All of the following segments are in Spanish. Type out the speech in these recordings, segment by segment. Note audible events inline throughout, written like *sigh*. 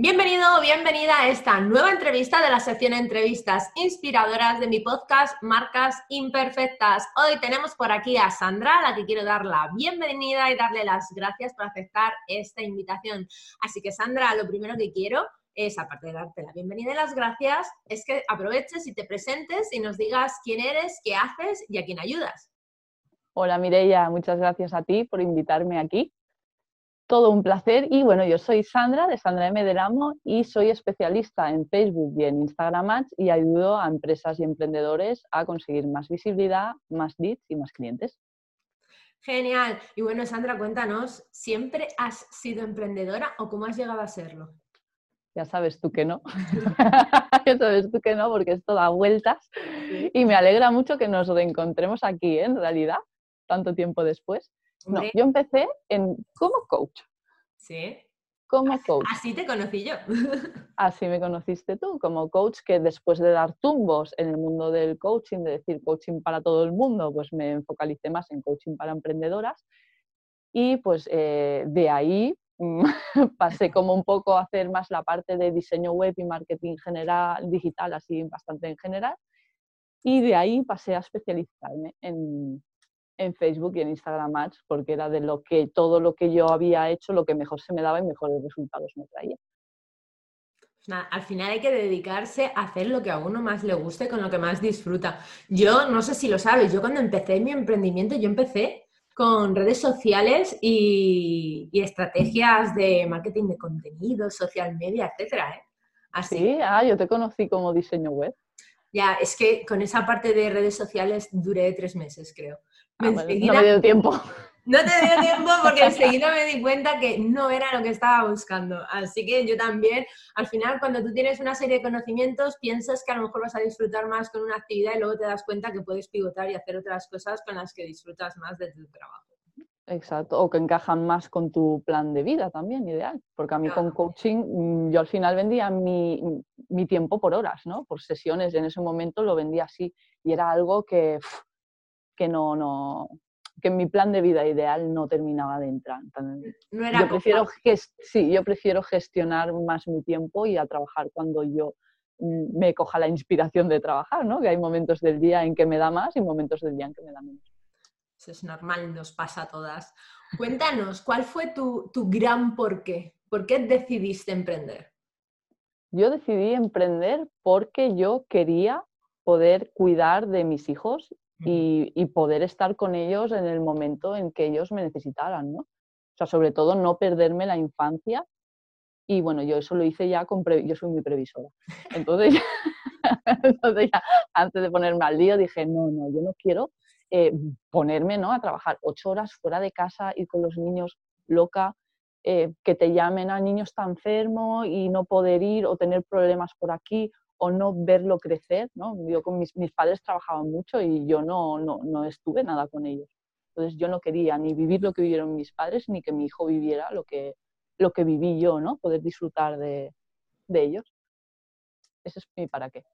Bienvenido o bienvenida a esta nueva entrevista de la sección Entrevistas Inspiradoras de mi podcast Marcas Imperfectas. Hoy tenemos por aquí a Sandra, a la que quiero dar la bienvenida y darle las gracias por aceptar esta invitación. Así que Sandra, lo primero que quiero es, aparte de darte la bienvenida y las gracias, es que aproveches y te presentes y nos digas quién eres, qué haces y a quién ayudas. Hola Mireia, muchas gracias a ti por invitarme aquí todo un placer y bueno, yo soy Sandra de Sandra M. del Amo y soy especialista en Facebook y en Instagram Ads y ayudo a empresas y emprendedores a conseguir más visibilidad, más leads y más clientes. Genial. Y bueno, Sandra, cuéntanos, ¿siempre has sido emprendedora o cómo has llegado a serlo? Ya sabes tú que no. *laughs* *laughs* ya sabes tú que no, porque esto da vueltas. Y me alegra mucho que nos reencontremos aquí, ¿eh? en realidad, tanto tiempo después. No, yo empecé en, como coach. Sí. Como coach. Así te conocí yo. *laughs* Así me conociste tú, como coach que después de dar tumbos en el mundo del coaching, de decir coaching para todo el mundo, pues me focalicé más en coaching para emprendedoras. Y pues eh, de ahí *laughs* pasé como un poco a hacer más la parte de diseño web y marketing general, digital, así bastante en general. Y de ahí pasé a especializarme en, en Facebook y en Instagram Ads porque era de lo que todo lo que yo había hecho lo que mejor se me daba y mejores resultados me traía. al final hay que dedicarse a hacer lo que a uno más le guste, con lo que más disfruta. Yo no sé si lo sabes, yo cuando empecé mi emprendimiento, yo empecé con redes sociales y, estrategias de marketing de contenido, social media, etcétera. ¿eh? Así. Sí, ah, yo te conocí como diseño web. Ya, es que con esa parte de redes sociales duré tres meses, creo. Ah, no me dio tiempo. No te dio tiempo *laughs* porque enseguida me di cuenta que no era lo que estaba buscando. Así que yo también, al final, cuando tú tienes una serie de conocimientos, piensas que a lo mejor vas a disfrutar más con una actividad y luego te das cuenta que puedes pivotar y hacer otras cosas con las que disfrutas más de tu trabajo. Exacto, o que encajan más con tu plan de vida también, ideal. Porque a mí con coaching, mm, yo al final vendía mi, mi, tiempo por horas, ¿no? Por sesiones, en ese momento lo vendía así y era algo que que no, no, que mi plan de vida ideal no terminaba de entrar. yo, prefiero sí, yo prefiero gestionar más mi tiempo y a trabajar cuando yo mm, me coja la inspiración de trabajar, ¿no? Que hay momentos del día en que me da más y momentos del día en que me da menos. Eso es normal, nos pasa a todas. Cuéntanos, ¿cuál fue tu, tu gran porqué? ¿Por qué decidiste emprender? Yo decidí emprender porque yo quería poder cuidar de mis hijos y, poder estar con ellos en el momento en que ellos me necesitaran, ¿no? O sea, sobre todo no perderme la infancia. Y bueno, yo eso lo hice ya con, yo soy muy previsora. Entonces, *laughs* entonces ya, antes de ponerme al día dije, no, no, yo no quiero eh, ponerme ¿no? a trabajar ocho horas fuera de casa, ir con los niños loca, eh, que te llamen a niños está enfermo y no poder ir o tener problemas por aquí o no verlo crecer, ¿no? Yo con mis, mis padres trabajaban mucho y yo no, no, no, estuve nada con ellos. Entonces yo no quería ni vivir lo que vivieron mis padres, ni que mi hijo viviera lo que, lo que viví yo, ¿no? Poder disfrutar de, de ellos. Ese es mi para qué.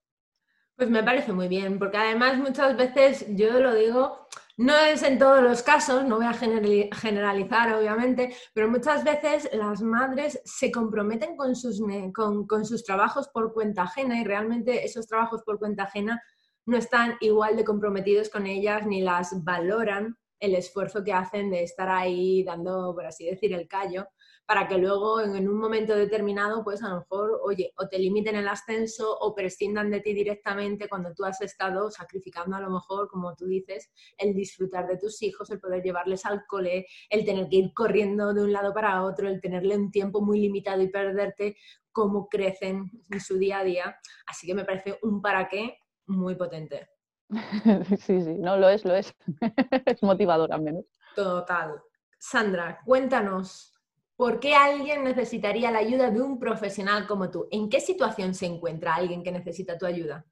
Pues me parece muy bien, porque además muchas veces, yo lo digo, no es en todos los casos, no voy a generalizar obviamente, pero muchas veces las madres se comprometen con sus, con, con sus trabajos por cuenta ajena y realmente esos trabajos por cuenta ajena no están igual de comprometidos con ellas ni las valoran el esfuerzo que hacen de estar ahí dando, por así decir, el callo para que luego en, un momento determinado, pues a lo mejor, oye, o te limiten el ascenso o prescindan de ti directamente cuando tú has estado sacrificando a lo mejor, como tú dices, el disfrutar de tus hijos, el poder llevarles al cole, el tener que ir corriendo de un lado para otro, el tenerle un tiempo muy limitado y perderte cómo crecen en su día a día. Así que me parece un para qué muy potente. *laughs* Sí, sí, no lo es, lo es. *laughs* es motivador al menos. Total. Sandra, cuéntanos, ¿Por qué alguien necesitaría la ayuda de un profesional como tú? ¿En qué situación se encuentra alguien que necesita tu ayuda?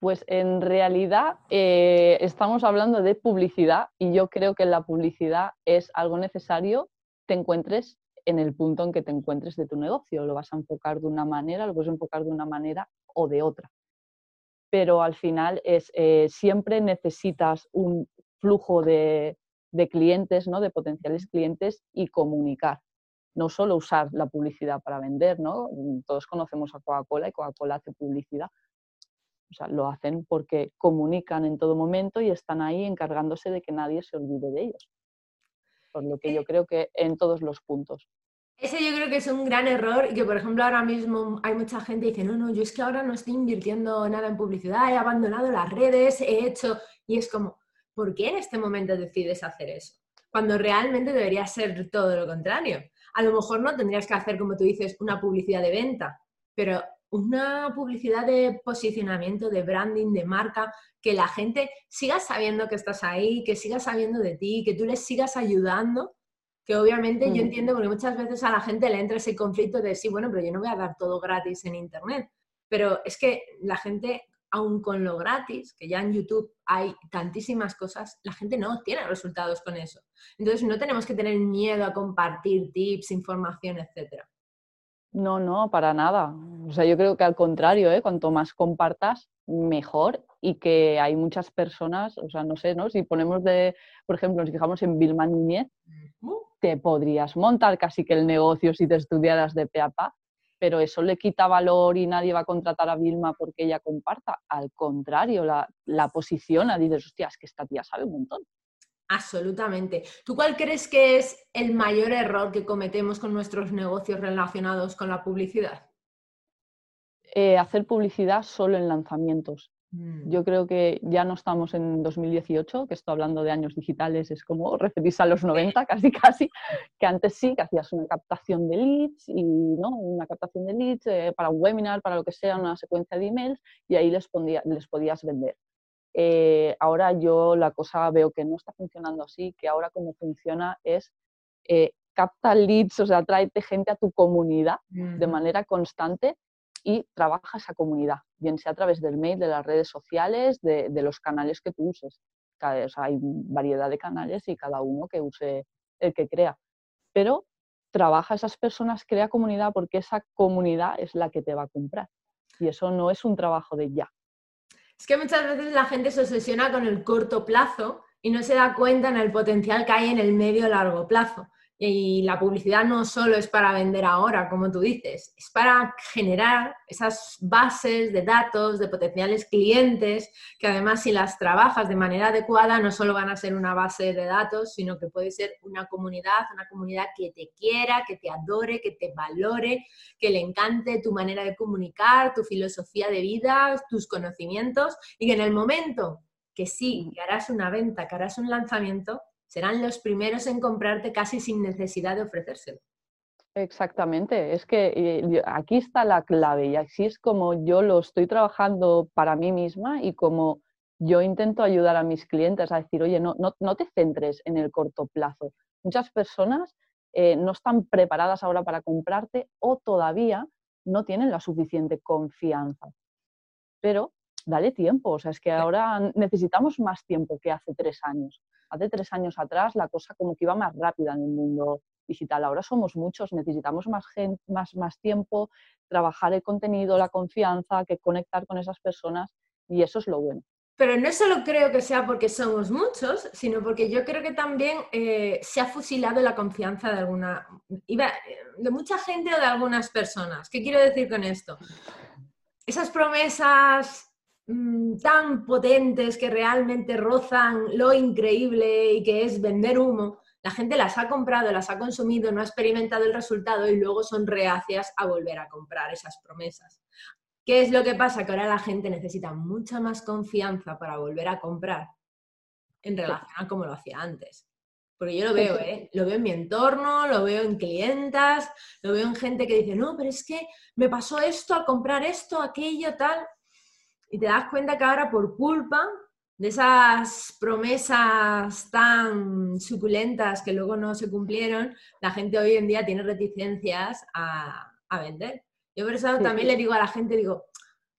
Pues en realidad eh, estamos hablando de publicidad y yo creo que la publicidad es algo necesario, te encuentres en el punto en que te encuentres de tu negocio. Lo vas a enfocar de una manera, lo puedes enfocar de una manera o de otra. Pero al final es, eh, siempre necesitas un flujo de, de clientes, ¿no? de potenciales clientes y comunicar. No solo usar la publicidad para vender, ¿no? Todos conocemos a Coca-Cola y Coca-Cola hace publicidad. O sea, lo hacen porque comunican en todo momento y están ahí encargándose de que nadie se olvide de ellos. Por lo que yo creo que en todos los puntos. Ese yo creo que es un gran error y que, por ejemplo, ahora mismo hay mucha gente que dice, no, no, yo es que ahora no estoy invirtiendo nada en publicidad, he abandonado las redes, he hecho, y es como, ¿por qué en este momento decides hacer eso? Cuando realmente debería ser todo lo contrario. A lo mejor no tendrías que hacer, como tú dices, una publicidad de venta, pero una publicidad de posicionamiento, de branding, de marca, que la gente siga sabiendo que estás ahí, que siga sabiendo de ti, que tú les sigas ayudando que obviamente yo mm. entiendo porque muchas veces a la gente le entra ese conflicto de sí, bueno, pero yo no voy a dar todo gratis en Internet. Pero es que la gente, aun con lo gratis, que ya en YouTube hay tantísimas cosas, la gente no tiene resultados con eso. Entonces no tenemos que tener miedo a compartir tips, información, etc. No, no, para nada. O sea, yo creo que al contrario, ¿eh? cuanto más compartas, mejor y que hay muchas personas, o sea, no sé, ¿no? Si ponemos de, por ejemplo, nos fijamos en Vilma Núñez, te podrías montar casi que el negocio si te estudiaras de pe pero eso le quita valor y nadie va a contratar a Vilma porque ella comparta. Al contrario, la, la posiciona, dices, hostia, es que esta tía sabe un montón. Absolutamente. ¿Tú cuál crees que es el mayor error que cometemos con nuestros negocios relacionados con la publicidad? Eh, hacer publicidad solo en lanzamientos. Mm. Yo creo que ya no estamos en 2018, que estoy hablando de años digitales, es como referirse a los 90 *laughs* casi casi, que antes sí, que hacías una captación de leads y no una captación de leads eh, para un webinar, para lo que sea, una secuencia de emails y ahí les, les podías vender. Eh, ahora yo la cosa veo que no está funcionando así, que ahora como funciona es eh, capta leads, o sea, tráete gente a tu comunidad de manera constante y trabaja esa comunidad, bien sea a través del mail, de las redes sociales, de, los canales que tú uses. hay variedad de canales y cada uno que use el que crea. Pero trabaja esas personas, crea comunidad porque esa comunidad es la que te va a comprar. Y eso no es un trabajo de ya. Es que muchas veces la gente se obsesiona con el corto plazo y no se da cuenta en el potencial que hay en el medio largo plazo. Y la publicidad no solo es para vender ahora, como tú dices, es para generar esas bases de datos de potenciales clientes que además si las trabajas de manera adecuada no solo van a ser una base de datos, sino que puede ser una comunidad, una comunidad que te quiera, que te adore, que te valore, que le encante tu manera de comunicar, tu filosofía de vida, tus conocimientos y que en el momento que sí, que harás una venta, que harás un lanzamiento, serán los primeros en comprarte casi sin necesidad de ofrecérselo. Exactamente, es que eh, aquí está la clave y así es como yo lo estoy trabajando para mí misma y como yo intento ayudar a mis clientes a decir, oye, no, no, te centres en el corto plazo. Muchas personas eh, no están preparadas ahora para comprarte o todavía no tienen la suficiente confianza. Pero dale tiempo, o sea, es que ahora necesitamos más tiempo que hace tres años hace tres años atrás la cosa como que iba más rápida en el mundo digital. Ahora somos muchos, necesitamos más, más, tiempo, trabajar el contenido, la confianza, que conectar con esas personas y eso es lo bueno. Pero no solo creo que sea porque somos muchos, sino porque yo creo que también eh, se ha fusilado la confianza de alguna, de mucha gente o de algunas personas. ¿Qué quiero decir con esto? Esas promesas Mm, tan potentes que realmente rozan lo increíble y que es vender humo, la gente las ha comprado, las ha consumido, no ha experimentado el resultado y luego son reacias a volver a comprar esas promesas. ¿Qué es lo que pasa? Que ahora la gente necesita mucha más confianza para volver a comprar en relación a como lo hacía antes. Porque yo lo veo, ¿eh? Lo veo en mi entorno, lo veo en clientas, lo veo en gente que dice, no, pero es que me pasó esto al comprar esto, aquello, tal y te das cuenta que ahora por culpa de esas promesas tan suculentas que luego no se cumplieron, la gente hoy en día tiene reticencias a, vender. Yo por eso también le digo a la gente, digo,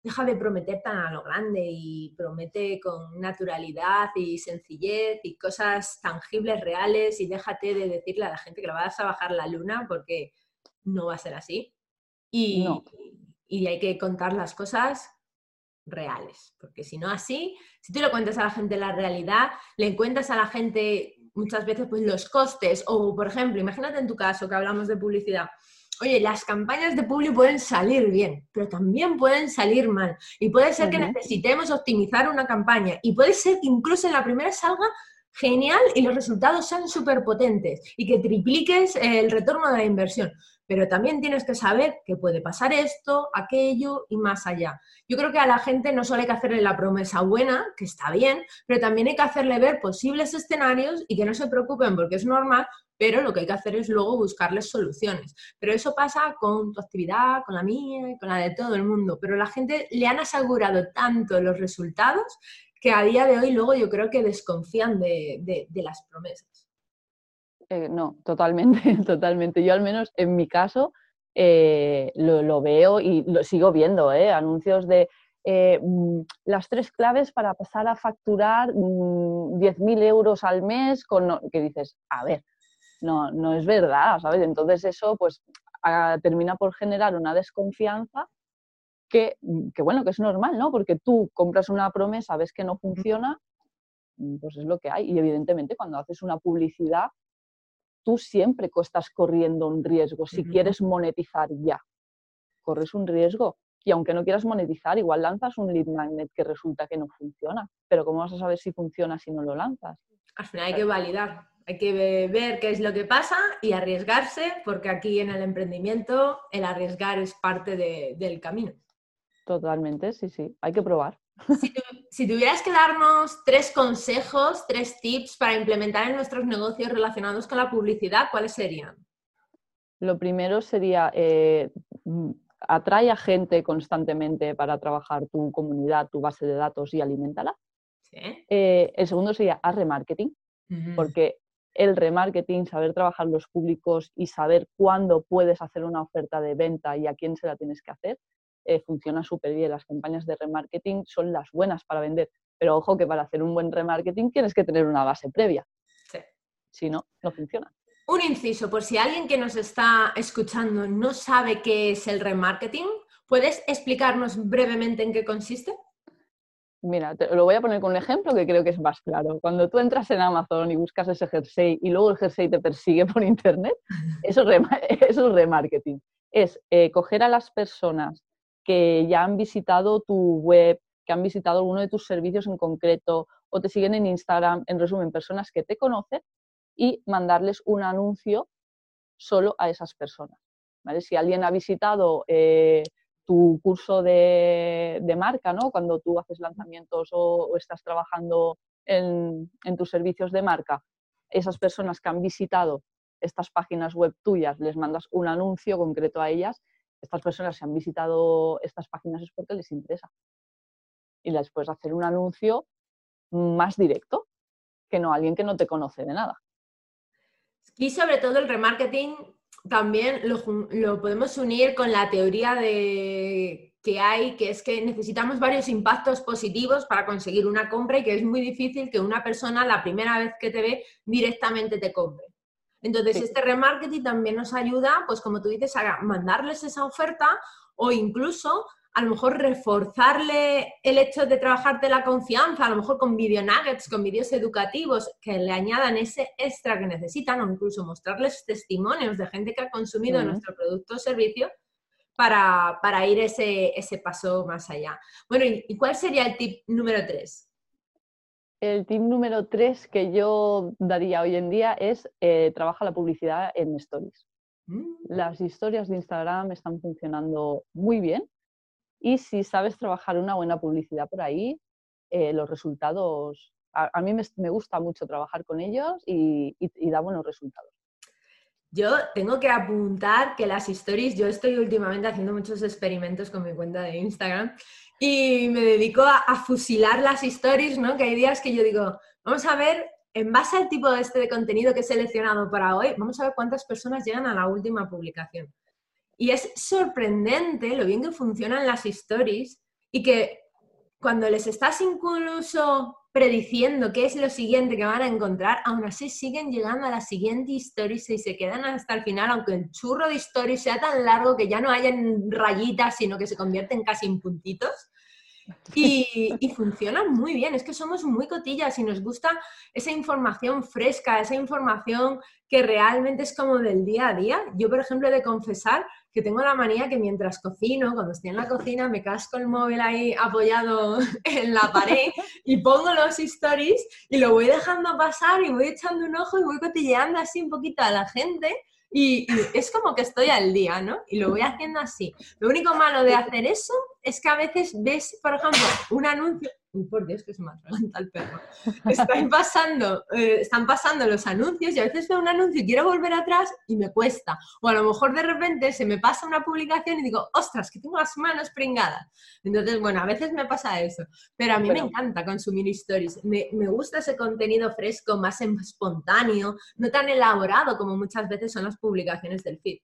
deja de prometer tan a lo grande y promete con naturalidad y sencillez y cosas tangibles, reales y déjate de decirle a la gente que lo vas a bajar la luna porque no va a ser así. Y, y hay que contar las cosas reales, porque si no así, si tú le cuentas a la gente la realidad, le cuentas a la gente muchas veces pues los costes o por ejemplo, imagínate en tu caso que hablamos de publicidad, Oye, las campañas de publi pueden salir bien, pero también pueden salir mal. Y puede ser que necesitemos optimizar una campaña. Y puede ser que incluso en la primera salga genial y los resultados sean súper potentes y que tripliques el retorno de la inversión. Pero también tienes que saber que puede pasar esto, aquello y más allá. Yo creo que a la gente no solo hay que hacerle la promesa buena, que está bien, pero también hay que hacerle ver posibles escenarios y que no se preocupen porque es normal, pero lo que hay que hacer es luego buscarles soluciones. Pero eso pasa con tu actividad, con la mía, con la de todo el mundo. Pero la gente le han asegurado tanto los resultados que a día de hoy luego yo creo que desconfían de, las promesas. Eh, no, totalmente, *laughs* totalmente. Yo al menos en mi caso eh, lo, veo y lo sigo viendo, ¿eh? anuncios de mm, las tres claves para pasar a facturar 10.000 mm, euros al mes, con, que dices, a ver, no, no es verdad, ¿sabes? Entonces eso pues termina por generar una desconfianza que, que, bueno, que es normal, ¿no? Porque tú compras una promesa, ves que no funciona, mm, pues es lo que hay. Y evidentemente cuando haces una publicidad, tú siempre estás corriendo un riesgo. Si quieres monetizar ya, corres un riesgo. Y aunque no quieras monetizar, igual lanzas un lead magnet que resulta que no funciona. Pero ¿cómo vas a saber si funciona si no lo lanzas? Al final hay que validar. Hay que ver qué es lo que pasa y arriesgarse, porque aquí en el emprendimiento el arriesgar es parte del camino. Totalmente, sí, sí, hay que probar. Si, tuvieras que darnos tres consejos, tres tips para implementar en nuestros negocios relacionados con la publicidad, ¿cuáles serían? Lo primero sería eh, atrae a gente constantemente para trabajar tu comunidad, tu base de datos y alimentala. Eh, el segundo sería haz remarketing, porque el remarketing, saber trabajar los públicos y saber cuándo puedes hacer una oferta de venta y a quién se la tienes que hacer, eh, funciona súper bien. Las campañas de remarketing son las buenas para vender, pero ojo que para hacer un buen remarketing tienes que tener una base previa. Sí. Si no, no funciona. Un inciso, por si alguien que nos está escuchando no sabe qué es el remarketing, ¿puedes explicarnos brevemente en qué consiste? Mira, te lo voy a poner con un ejemplo que creo que es más claro. Cuando tú entras en Amazon y buscas ese jersey y luego el jersey te persigue por *laughs* internet, eso es, *laughs* eso remarketing. Es eh, coger a las personas que ya han visitado tu web, que han visitado alguno de tus servicios en concreto o te siguen en Instagram, en resumen, personas que te conocen y mandarles un anuncio solo a esas personas. ¿vale? Si alguien ha visitado eh, tu curso de, marca, ¿no? Cuando tú haces lanzamientos o, estás trabajando en, tus servicios de marca, esas personas que han visitado estas páginas web tuyas, les mandas un anuncio concreto a ellas, estas personas que han visitado estas páginas es porque les interesa. Y les puedes hacer un anuncio más directo que no alguien que no te conoce de nada. Y sobre todo el remarketing también lo, podemos unir con la teoría de que hay, que es que necesitamos varios impactos positivos para conseguir una compra y que es muy difícil que una persona la primera vez que te ve directamente te compre. Entonces, este remarketing también nos ayuda, pues como tú dices, a mandarles esa oferta o incluso a lo mejor reforzarle el hecho de trabajarte la confianza, a lo mejor con video nuggets, con vídeos educativos que le añadan ese extra que necesitan o incluso mostrarles testimonios de gente que ha consumido nuestro producto o servicio para, ir ese, ese, paso más allá. Bueno, ¿y cuál sería el tip número tres? El tip número tres que yo daría hoy en día es eh, trabaja la publicidad en stories. Mm. Las historias de Instagram están funcionando muy bien y si sabes trabajar una buena publicidad por ahí, eh, los resultados, a, mí me, gusta mucho trabajar con ellos y, da buenos resultados. Yo tengo que apuntar que las stories, yo estoy últimamente haciendo muchos experimentos con mi cuenta de Instagram y me dedico a, a, fusilar las stories, ¿no? Que hay días que yo digo, vamos a ver, en base al tipo de este de contenido que he seleccionado para hoy, vamos a ver cuántas personas llegan a la última publicación. Y es sorprendente lo bien que funcionan las stories y que cuando les estás incluso prediciendo qué es lo siguiente que van a encontrar, aún así siguen llegando a la siguiente historia y se quedan hasta el final, aunque el churro de historia sea tan largo que ya no hayan rayitas, sino que se convierten casi en puntitos. *laughs* Y, y funcionan muy bien, es que somos muy cotillas y nos gusta esa información fresca, esa información que realmente es como del día a día. Yo, por ejemplo, he de confesar que tengo la manía que mientras cocino, cuando estoy en la cocina, me casco el móvil ahí apoyado *laughs* en la pared y pongo los stories y lo voy dejando pasar y voy echando un ojo y voy cotilleando así un poquito a la gente y, es como que estoy al día, ¿no? Y lo voy haciendo así. Lo único malo de hacer eso es que a veces ves, por ejemplo, un anuncio Uy, por Dios, que se me atraganta el perro. Están pasando, eh, están pasando los anuncios y a veces veo un anuncio y quiero volver atrás y me cuesta. O a lo mejor de repente se me pasa una publicación y digo, ostras, que tengo las manos pringadas. Entonces, bueno, a veces me pasa eso. Pero a mí me encanta consumir stories. Me, me gusta ese contenido fresco, más espontáneo, no tan elaborado como muchas veces son las publicaciones del feed.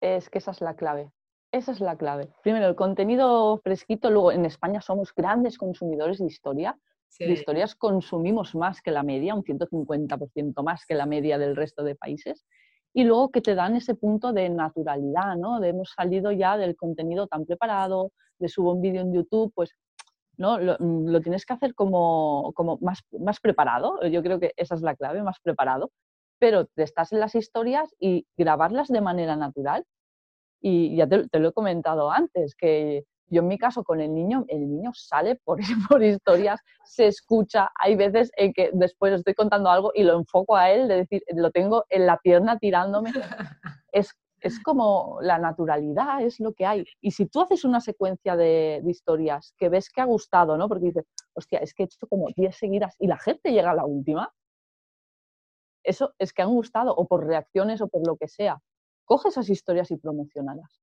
Es que esa es la clave. Esa es la clave. Primero, el contenido fresquito. Luego, en España somos grandes consumidores de historia. De historias consumimos más que la media, un 150% más que la media del resto de países. Y luego que te dan ese punto de naturalidad, ¿no? De hemos salido ya del contenido tan preparado, de subo un vídeo en YouTube, pues ¿no? Lo, mm, tienes que hacer como, como más, más preparado. Yo creo que esa es la clave, más preparado. Pero te estás en las historias y grabarlas de manera natural y ya te, lo he comentado antes, que yo en mi caso con el niño, el niño sale por, *laughs* por historias, se escucha, hay veces en que después estoy contando algo y lo enfoco a él, de decir, lo tengo en la pierna tirándome. *laughs* Es, es como la naturalidad, es lo que hay. Y si tú haces una secuencia de, de, historias que ves que ha gustado, ¿no? Porque dices, hostia, es que he hecho como 10 seguidas y la gente llega a la última, eso es que han gustado, o por reacciones o por lo que sea coge esas historias y promocionalas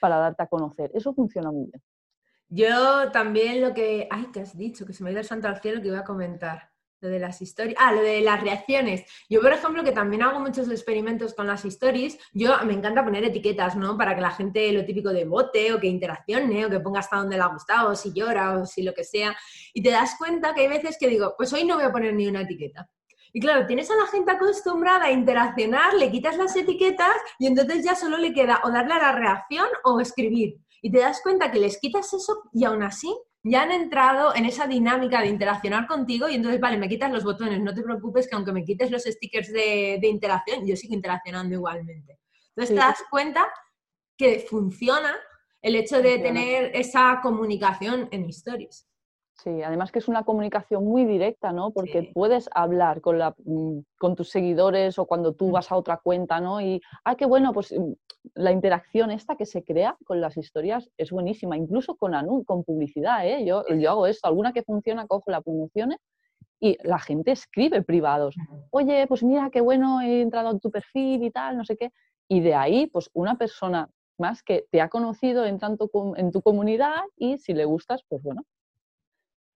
para darte a conocer. Eso funciona muy bien. Yo también lo que... Ay, ¿qué has dicho? Que se me ha ido el santo al cielo que iba a comentar. Lo de las historias. Ah, lo de las reacciones. Yo, por ejemplo, que también hago muchos experimentos con las stories, yo me encanta poner etiquetas, ¿no? Para que la gente lo típico de bote o que interaccione o que ponga hasta donde le ha gustado, o si llora o si lo que sea. Y te das cuenta que hay veces que digo, pues hoy no voy a poner ni una etiqueta. Y claro, tienes a la gente acostumbrada a interaccionar, le quitas las etiquetas y entonces ya solo le queda o darle a la reacción o escribir. Y te das cuenta que les quitas eso y aún así ya han entrado en esa dinámica de interaccionar contigo y entonces, vale, me quitas los botones, no te preocupes que aunque me quites los stickers de, interacción, yo sigo interaccionando igualmente. Entonces te das cuenta que funciona el hecho de tener esa comunicación en stories. Sí, además que es una comunicación muy directa, ¿no? Porque puedes hablar con, la, mm, con tus seguidores o cuando tú mm. vas a otra cuenta, ¿no? Y, ah, qué bueno, pues mm, la interacción esta que se crea con las historias es buenísima, incluso con, con publicidad, ¿eh? Yo, yo hago esto, alguna que funciona, cojo la promociones y la gente escribe privados. Oye, pues mira, qué bueno, he entrado en tu perfil y tal, no sé qué. Y de ahí, pues una persona más que te ha conocido en, tanto, en tu comunidad y si le gustas, pues bueno,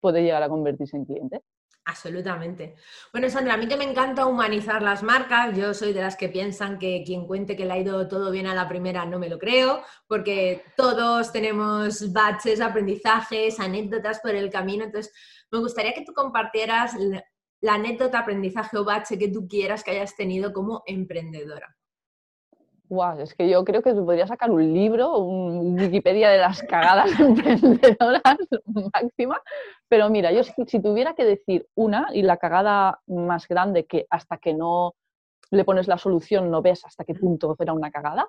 puede llegar a convertirse en cliente. Absolutamente. Bueno, Sandra, a mí que me encanta humanizar las marcas, yo soy de las que piensan que quien cuente que le ha ido todo bien a la primera no me lo creo, porque todos tenemos baches, aprendizajes, anécdotas por el camino. Entonces, me gustaría que tú compartieras la anécdota, aprendizaje o bache que tú quieras que hayas tenido como emprendedora es que yo creo que se podría sacar un libro, un Wikipedia de las cagadas *laughs* emprendedoras máxima. Pero mira, yo si, tuviera que decir una y la cagada más grande que hasta que no le pones la solución no ves hasta qué punto era una cagada,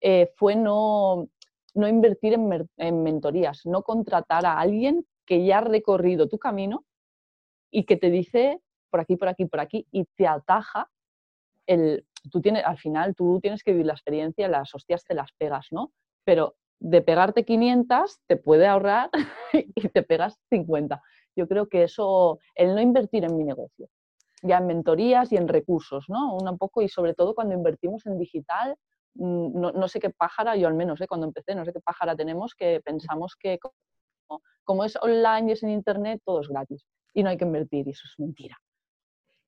eh, fue no, no invertir en mentorías, no contratar a alguien que ya ha recorrido tu camino y que te dice por aquí, por aquí, por aquí y te ataja el, tú tienes, al final tú tienes que vivir la experiencia, las hostias te las pegas, ¿no? Pero de pegarte 500 te puede ahorrar *laughs* y te pegas 50. Yo creo que eso, el no invertir en mi negocio, ya en mentorías y en recursos, ¿no? Un poco y sobre todo cuando invertimos en digital, mm, no, sé qué pájara, yo al menos, ¿eh? cuando empecé, no sé qué pájara tenemos que pensamos que como, como es online y es en internet, todo es gratis y no hay que invertir y eso es mentira.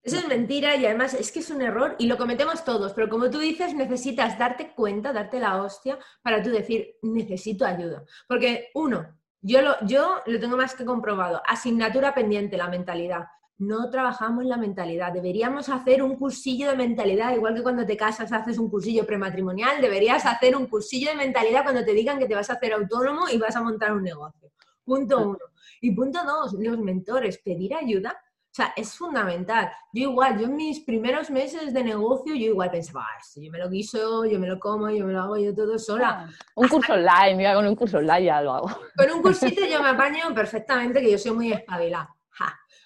Eso es mentira y además es que es un error y lo cometemos todos, pero como tú dices, necesitas darte cuenta, darte la hostia para tú decir, necesito ayuda. Porque uno, Yo lo, yo lo tengo más que comprobado. Asignatura pendiente, la mentalidad. No trabajamos la mentalidad. Deberíamos hacer un cursillo de mentalidad, igual que cuando te casas haces un cursillo prematrimonial, deberías hacer un cursillo de mentalidad cuando te digan que te vas a hacer autónomo y vas a montar un negocio. Punto uno. Y punto dos, los mentores, pedir ayuda sea, es fundamental. Yo igual, yo en mis primeros meses de negocio, yo igual pensaba, ah, esto yo me lo guiso, yo me lo como, yo me lo hago yo todo sola. Ah, un curso online, mira, con un curso online ya lo hago. *laughs* Con un cursito *laughs* yo me apaño perfectamente, que yo soy muy espabilada.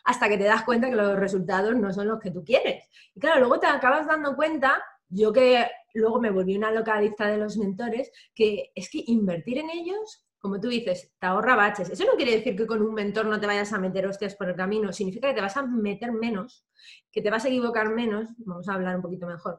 Hasta que te das cuenta que los resultados no son los que tú quieres. Y claro, luego te acabas dando cuenta, yo que luego me volví una localista de los mentores, que es que invertir en ellos como tú dices, te ahorra baches. Eso no quiere decir que con un mentor no te vayas a meter hostias por el camino, significa que te vas a meter menos, que te vas a equivocar menos, vamos a hablar un poquito mejor,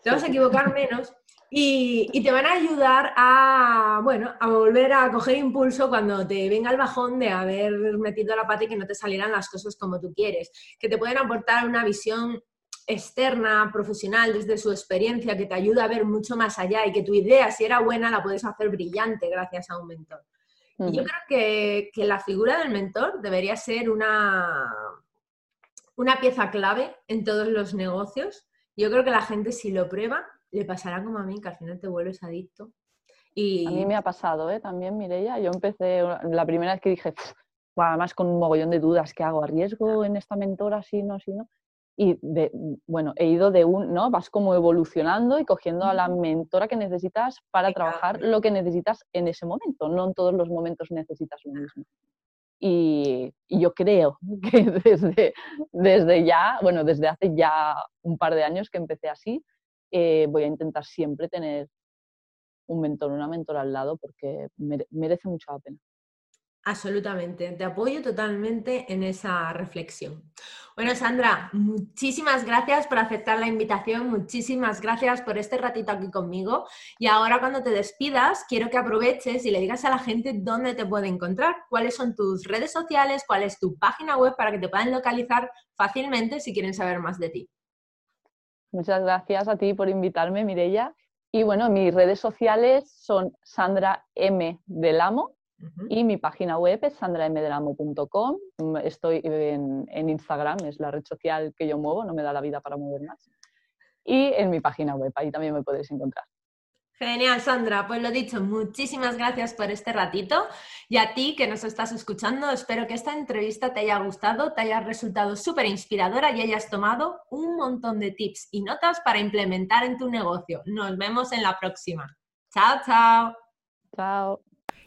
te vas a equivocar *laughs* menos y, te van a ayudar a, bueno, a volver a coger impulso cuando te venga el bajón de haber metido la pata y que no te salieran las cosas como tú quieres, que te pueden aportar una visión externa, profesional, desde su experiencia, que te ayuda a ver mucho más allá y que tu idea, si era buena, la puedes hacer brillante gracias a un mentor. Y yo creo que, que, la figura del mentor debería ser una, una pieza clave en todos los negocios. Yo creo que la gente si lo prueba, le pasará como a mí, que al final te vuelves adicto. Y... A mí me ha pasado, ¿eh? También, Mireia. Yo empecé, la primera vez que dije, además con un mogollón de dudas, ¿qué hago? ¿Arriesgo en esta mentora? Sí, no, sí, no y de, bueno, he ido de un, ¿no? Vas como evolucionando y cogiendo a la mentora que necesitas para trabajar lo que necesitas en ese momento, no en todos los momentos necesitas lo mismo. Y, yo creo *laughs* que desde, desde ya, bueno, desde hace ya un par de años que empecé así, eh, voy a intentar siempre tener un mentor, una mentora al lado porque merece mucho la pena. Absolutamente, te apoyo totalmente en esa reflexión. Bueno, Sandra, muchísimas gracias por aceptar la invitación, muchísimas gracias por este ratito aquí conmigo. Y ahora cuando te despidas, quiero que aproveches y le digas a la gente dónde te puede encontrar, cuáles son tus redes sociales, cuál es tu página web para que te puedan localizar fácilmente si quieren saber más de ti. Muchas gracias a ti por invitarme, Mirella. Y bueno, mis redes sociales son Sandra M. Del Amo y mi página web es sandramdelamo.com. Mm, estoy en, en, Instagram, es la red social que yo muevo, no me da la vida para mover más. Y en mi página web, ahí también me podéis encontrar. Genial, Sandra. Pues lo dicho, muchísimas gracias por este ratito. Y a ti que nos estás escuchando, espero que esta entrevista te haya gustado, te haya resultado súper inspiradora y hayas tomado un montón de tips y notas para implementar en tu negocio. Nos vemos en la próxima. Chao, chao. Chao.